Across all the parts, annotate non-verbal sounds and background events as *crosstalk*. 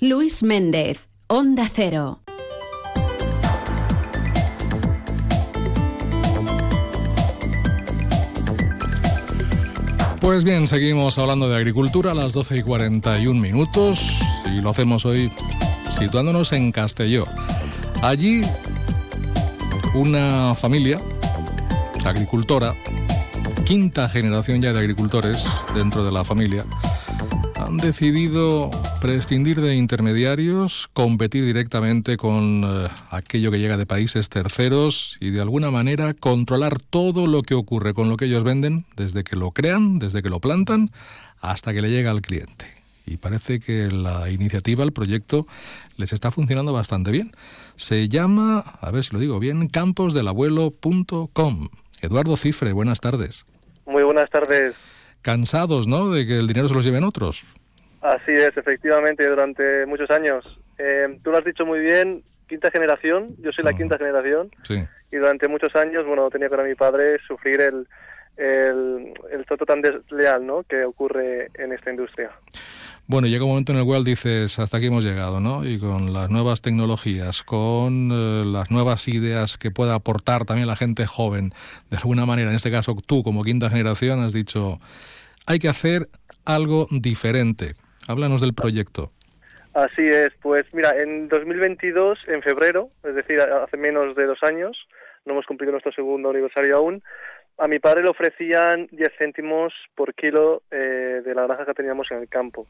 Luis Méndez, Onda Cero. Pues bien, seguimos hablando de agricultura a las 12 y 41 minutos y lo hacemos hoy situándonos en Castelló. Allí una familia agricultora, quinta generación ya de agricultores dentro de la familia, han decidido prescindir de intermediarios, competir directamente con eh, aquello que llega de países terceros y de alguna manera controlar todo lo que ocurre con lo que ellos venden, desde que lo crean, desde que lo plantan, hasta que le llega al cliente. Y parece que la iniciativa, el proyecto, les está funcionando bastante bien. Se llama, a ver si lo digo bien, camposdelabuelo.com. Eduardo Cifre, buenas tardes. Muy buenas tardes. Cansados, ¿no?, de que el dinero se los lleven otros. Así es, efectivamente, durante muchos años. Eh, tú lo has dicho muy bien, quinta generación, yo soy la quinta generación, Sí. y durante muchos años, bueno, tenía ver a mi padre sufrir el, el, el trato tan desleal ¿no? que ocurre en esta industria. Bueno, llega un momento en el cual dices, hasta aquí hemos llegado, ¿no? Y con las nuevas tecnologías, con eh, las nuevas ideas que pueda aportar también la gente joven, de alguna manera, en este caso tú como quinta generación has dicho, hay que hacer algo diferente. Háblanos del proyecto. Así es, pues mira, en 2022, en febrero, es decir, hace menos de dos años, no hemos cumplido nuestro segundo aniversario aún, a mi padre le ofrecían 10 céntimos por kilo eh, de la granja que teníamos en el campo.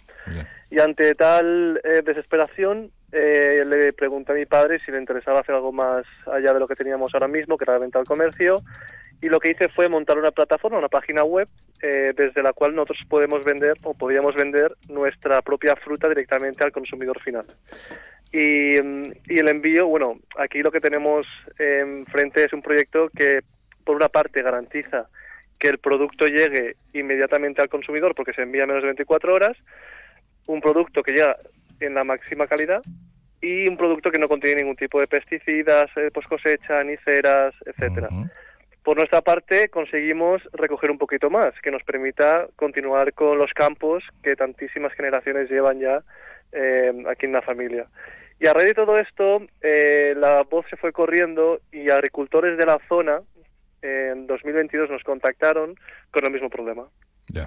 Y ante tal eh, desesperación, eh, le pregunté a mi padre si le interesaba hacer algo más allá de lo que teníamos ahora mismo, que era la venta al comercio. Y lo que hice fue montar una plataforma, una página web, eh, desde la cual nosotros podemos vender o podíamos vender nuestra propia fruta directamente al consumidor final. Y, mm, el envío, bueno, aquí lo que tenemos enfrente es un proyecto que, por una parte, garantiza que el producto llegue inmediatamente al consumidor porque se envía en menos de 24 horas, un producto que llega en la máxima calidad y un producto que no contiene ningún tipo de pesticidas, eh, post cosecha, ni ceras, etcétera. Por nuestra parte, conseguimos recoger un poquito más, que nos permita continuar con los campos que tantísimas generaciones llevan ya eh, aquí en la familia. Y a raíz de todo esto, eh, la voz se fue corriendo y agricultores de la zona eh, en 2022 nos contactaron con el mismo problema.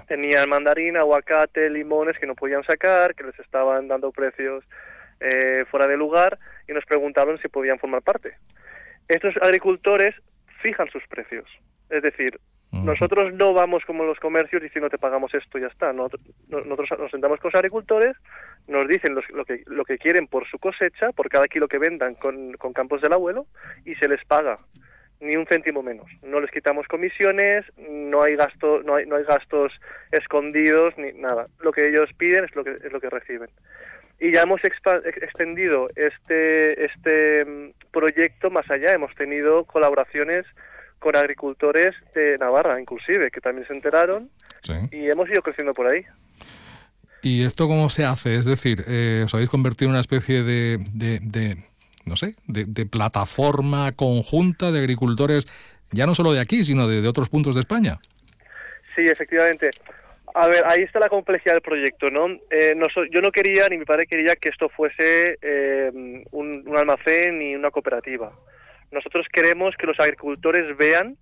Tenían mandarina, aguacate, limones que no podían sacar, que les estaban dando precios eh, fuera de lugar y nos preguntaron si podían formar parte. Estos agricultores fijan sus precios. Es decir, nosotros no vamos como los comercios diciendo te pagamos esto y ya está. Nosotros, nosotros nos sentamos con los agricultores, nos dicen los- lo, que, lo que quieren por su cosecha, por cada kilo que vendan con, con campos del abuelo, y se les paga ni un céntimo menos. No les quitamos comisiones, no hay gasto, no hay, no hay gastos escondidos ni nada. Lo que ellos piden es lo que es lo que reciben. Y ya hemos extendido este este mm, proyecto más allá. Hemos tenido colaboraciones con agricultores de Navarra, inclusive, que también se enteraron Sí. y hemos ido creciendo por ahí. ¿Y esto cómo se hace? Es decir, eh, os habéis convertido en una especie de, de- de, no sé, de, de plataforma conjunta de agricultores, ya no solo de aquí, sino de, de otros puntos de España. Sí, efectivamente. A ver, ahí está la complejidad del proyecto, ¿no? Eh, yo no quería, ni mi padre quería que esto fuese eh, un, un almacén ni una cooperativa. Nosotros queremos que los agricultores vean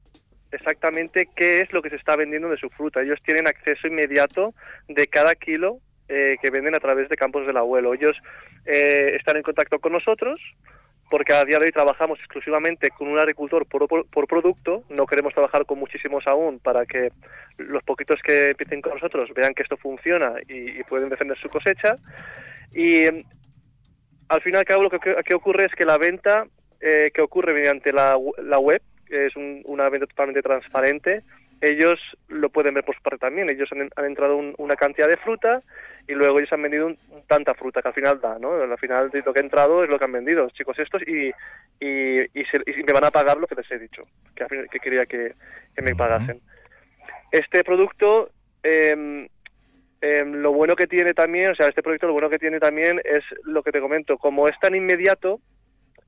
exactamente qué es lo que se está vendiendo de su fruta. Ellos tienen acceso inmediato de cada kilo eh, que venden a través de campos del abuelo. Ellos eh, están en contacto con nosotros porque a día de hoy trabajamos exclusivamente con un agricultor por, producto, no queremos trabajar con muchísimos aún para que los poquitos que empiecen con nosotros vean que esto funciona y, pueden defender su cosecha. Y al fin y al cabo lo que, ocurre es que la venta eh, que ocurre mediante la, la web, es un- una venta totalmente transparente, ellos lo pueden ver por su parte también. Ellos han, han entrado un- una cantidad de fruta y luego ellos han vendido un- tanta fruta que al final da, ¿no? Al final lo que ha entrado es lo que han vendido los chicos estos y, y, y, se- y me van a pagar lo que les he dicho, que, que quería que, que me pagasen. Este producto, em, lo bueno que tiene también, o sea, este proyecto lo bueno que tiene también es lo que te comento, como es tan inmediato,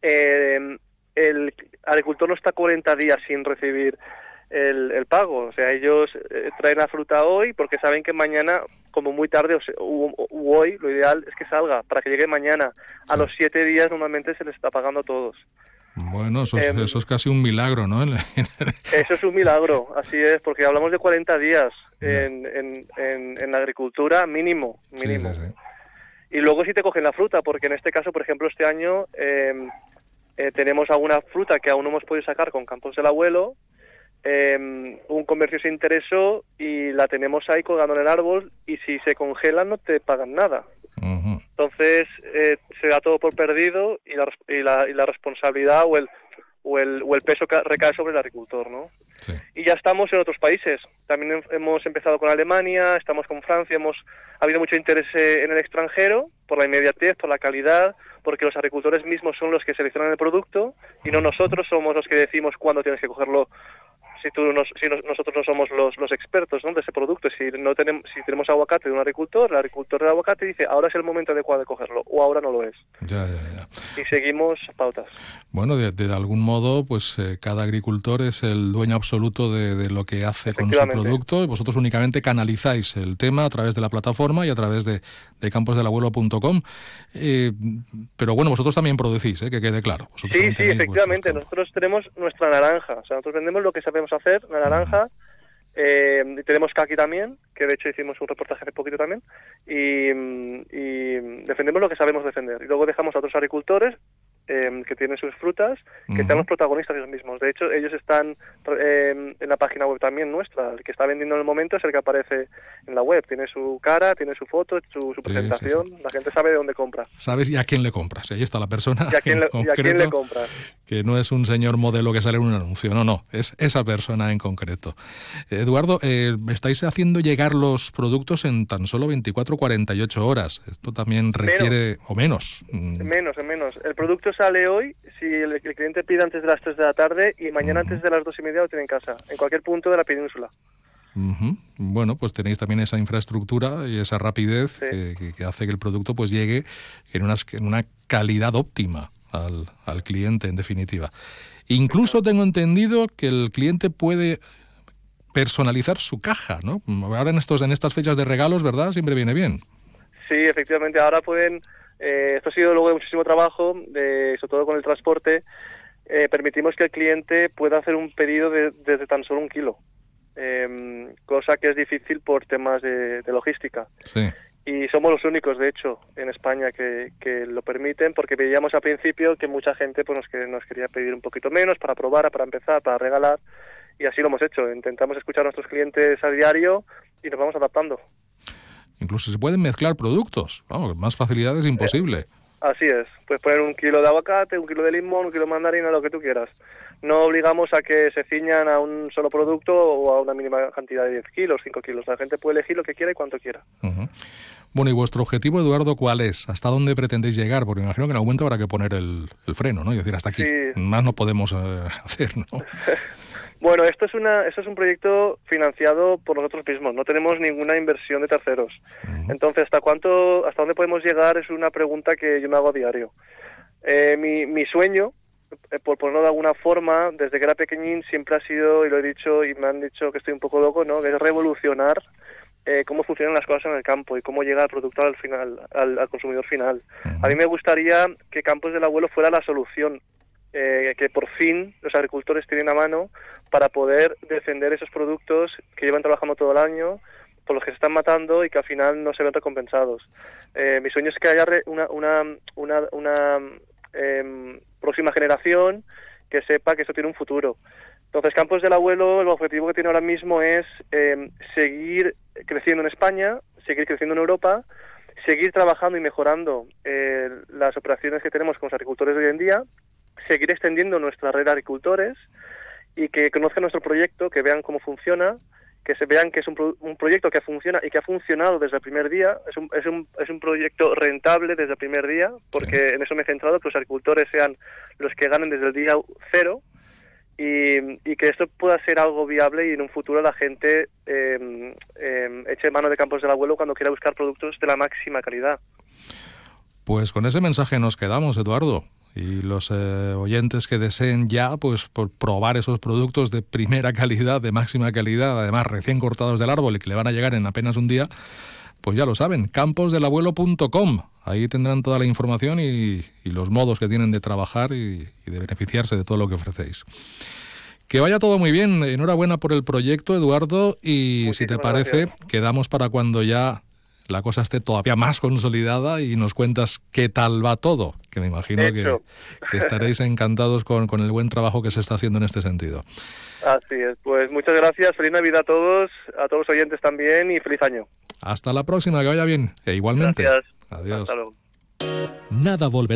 em, el agricultor no está 40 días sin recibir el, el pago. O sea, ellos eh, traen la fruta hoy porque saben que mañana como muy tarde o, hoy, lo ideal es que salga para que llegue mañana. A los siete días normalmente se les está pagando a todos. Bueno, eso es, em, eso es casi un milagro, ¿no? *laughs* eso es un milagro, así es, porque hablamos de 40 días en, en, en, la agricultura mínimo, mínimo. Y luego si te cogen la fruta, porque en este caso, por ejemplo, este año em, eh, tenemos alguna fruta que aún no hemos podido sacar con Campos del Abuelo, eh, un comercio se interesó y la tenemos ahí colgando en el árbol y si se congela no te pagan nada. Entonces eh, se da todo por perdido y la, y la, y la responsabilidad o el, o el, o el peso recae sobre el agricultor, ¿no? Y ya estamos en otros países. También hemos empezado con Alemania, estamos con Francia, hemos ha habido mucho interés eh, en el extranjero por la inmediatez, por la calidad, porque los agricultores mismos son los que seleccionan el producto y no nosotros somos los que decimos cuándo tienes que cogerlo si, tú si nosotros no somos los, los expertos de ese producto. Si, no tenemos, si tenemos aguacate de un agricultor, el agricultor del aguacate dice ahora es el momento adecuado de cogerlo o ahora no lo es. Ya, ya, ya. Y seguimos pautas. Bueno, de, de algún modo, pues eh, cada agricultor es el dueño absoluto de, de lo que hace con su producto y vosotros únicamente canalizáis el tema a través de la plataforma y a través de, de camposdelabuelo.com. Eh, pero bueno, vosotros también producís, ¿eh? que quede claro. sí, sí, efectivamente. Nosotros tenemos nuestra naranja. O sea, nosotros vendemos lo que sabemos hacer, la naranja. Eh, tenemos Kaki también, que de hecho hicimos un reportaje hace poquito también, y, y, defendemos lo que sabemos defender. Y luego dejamos a otros agricultores Em, que tienen sus frutas, que están los protagonistas ellos mismos. De hecho, ellos están em, en la página web también nuestra. El que está vendiendo en el momento es el que aparece en la web. Tiene su cara, tiene su foto, su, presentación. La gente sabe de dónde compra. Sabes y a quién le compras. Ahí está la persona. Y a quién, le, compras. Que no es un señor modelo que sale en un anuncio. No, no. Es esa persona en concreto. Eduardo, eh, estáis haciendo llegar los productos en tan solo 24 48 horas. Esto también requiere, o menos. Mm. Menos, en menos. El producto sale hoy si el, cliente pide antes de las 3 de la tarde y mañana antes de las 2 y media lo tiene en casa, en cualquier punto de la península. Bueno, pues tenéis también esa infraestructura y esa rapidez que, hace que el producto pues llegue en una calidad óptima al, al cliente, en definitiva. Incluso tengo entendido que el cliente puede personalizar su caja, ¿no? Ahora en estos en estas fechas de regalos, ¿verdad? Siempre viene bien. Sí, efectivamente. Ahora pueden eh, esto ha sido luego de muchísimo trabajo, de, sobre todo con el transporte. Eh, permitimos que el cliente pueda hacer un pedido desde tan solo un kilo, em, cosa que es difícil por temas de, logística. Y somos los únicos, de hecho, en España que, lo permiten, porque veíamos al principio que mucha gente pues, nos, que, nos quería pedir un poquito menos para probar, para empezar, para regalar, y así lo hemos hecho. Intentamos escuchar a nuestros clientes a diario y nos vamos adaptando. Incluso se pueden mezclar productos. Vamos, más facilidad es imposible. Así es. Puedes poner un kilo de aguacate, un kilo de limón, un kilo de mandarina, lo que tú quieras. No obligamos a que se ciñan a un solo producto o a una mínima cantidad de 10 kilos, 5 kilos. La gente puede elegir lo que quiera y cuanto quiera. Bueno, ¿y vuestro objetivo, Eduardo, cuál es? ¿Hasta dónde pretendéis llegar? Porque imagino que en algún momento habrá que poner el, freno, ¿no? Y decir, hasta aquí. Más no podemos eh, *laughs* hacer, ¿no? *laughs* Bueno, esto es, una, esto es un proyecto financiado por nosotros mismos, no tenemos ninguna inversión de terceros. Entonces, ¿hasta cuánto, hasta dónde podemos llegar? Es una pregunta que yo me hago a diario. Eh, mi, mi sueño, por ponerlo de alguna forma, desde que era pequeñín siempre ha sido, y lo he dicho y me han dicho que estoy un poco loco, ¿no? es revolucionar eh, cómo funcionan las cosas en el campo y cómo llega el productor al final, al, consumidor final. A mí me gustaría que Campos del Abuelo fuera la solución eh, que por fin los agricultores tienen a mano para poder defender esos productos que llevan trabajando todo el año, por los que se están matando y que al final no se ven recompensados. Eh, mi sueño es que haya una, una, una, una em, próxima generación que sepa que eso tiene un futuro. Entonces, Campos del Abuelo, el objetivo que tiene ahora mismo es em, seguir creciendo en España, seguir creciendo en Europa, seguir trabajando y mejorando eh, las operaciones que tenemos con los agricultores de hoy en día seguir extendiendo nuestra red de agricultores y que conozcan nuestro proyecto, que vean cómo funciona, que se vean que es un, un, proyecto que funciona y que ha funcionado desde el primer día. Es un, es, un, es un proyecto rentable desde el primer día, porque en eso me he centrado, que los agricultores sean los que ganen desde el día cero y, y que esto pueda ser algo viable y en un futuro la gente eh, eh, eche mano de campos del abuelo cuando quiera buscar productos de la máxima calidad. Pues con ese mensaje nos quedamos, Eduardo y los eh, oyentes que deseen ya pues por probar esos productos de primera calidad, de máxima calidad, además recién cortados del árbol y que le van a llegar en apenas un día, pues ya lo saben, camposdelabuelo.com. Ahí tendrán toda la información y, los modos que tienen de trabajar y, de beneficiarse de todo lo que ofrecéis. Que vaya todo muy bien. Enhorabuena por el proyecto, Eduardo. Y si te parece, quedamos para cuando ya la cosa esté todavía más consolidada y nos cuentas qué tal va todo, que me imagino que, estaréis encantados con, con, el buen trabajo que se está haciendo en este sentido. Así es, pues muchas gracias, feliz Navidad a todos, a todos los oyentes también y feliz año. Hasta la próxima, que vaya bien, e igualmente. Gracias. Adiós. Hasta luego. Nada volverá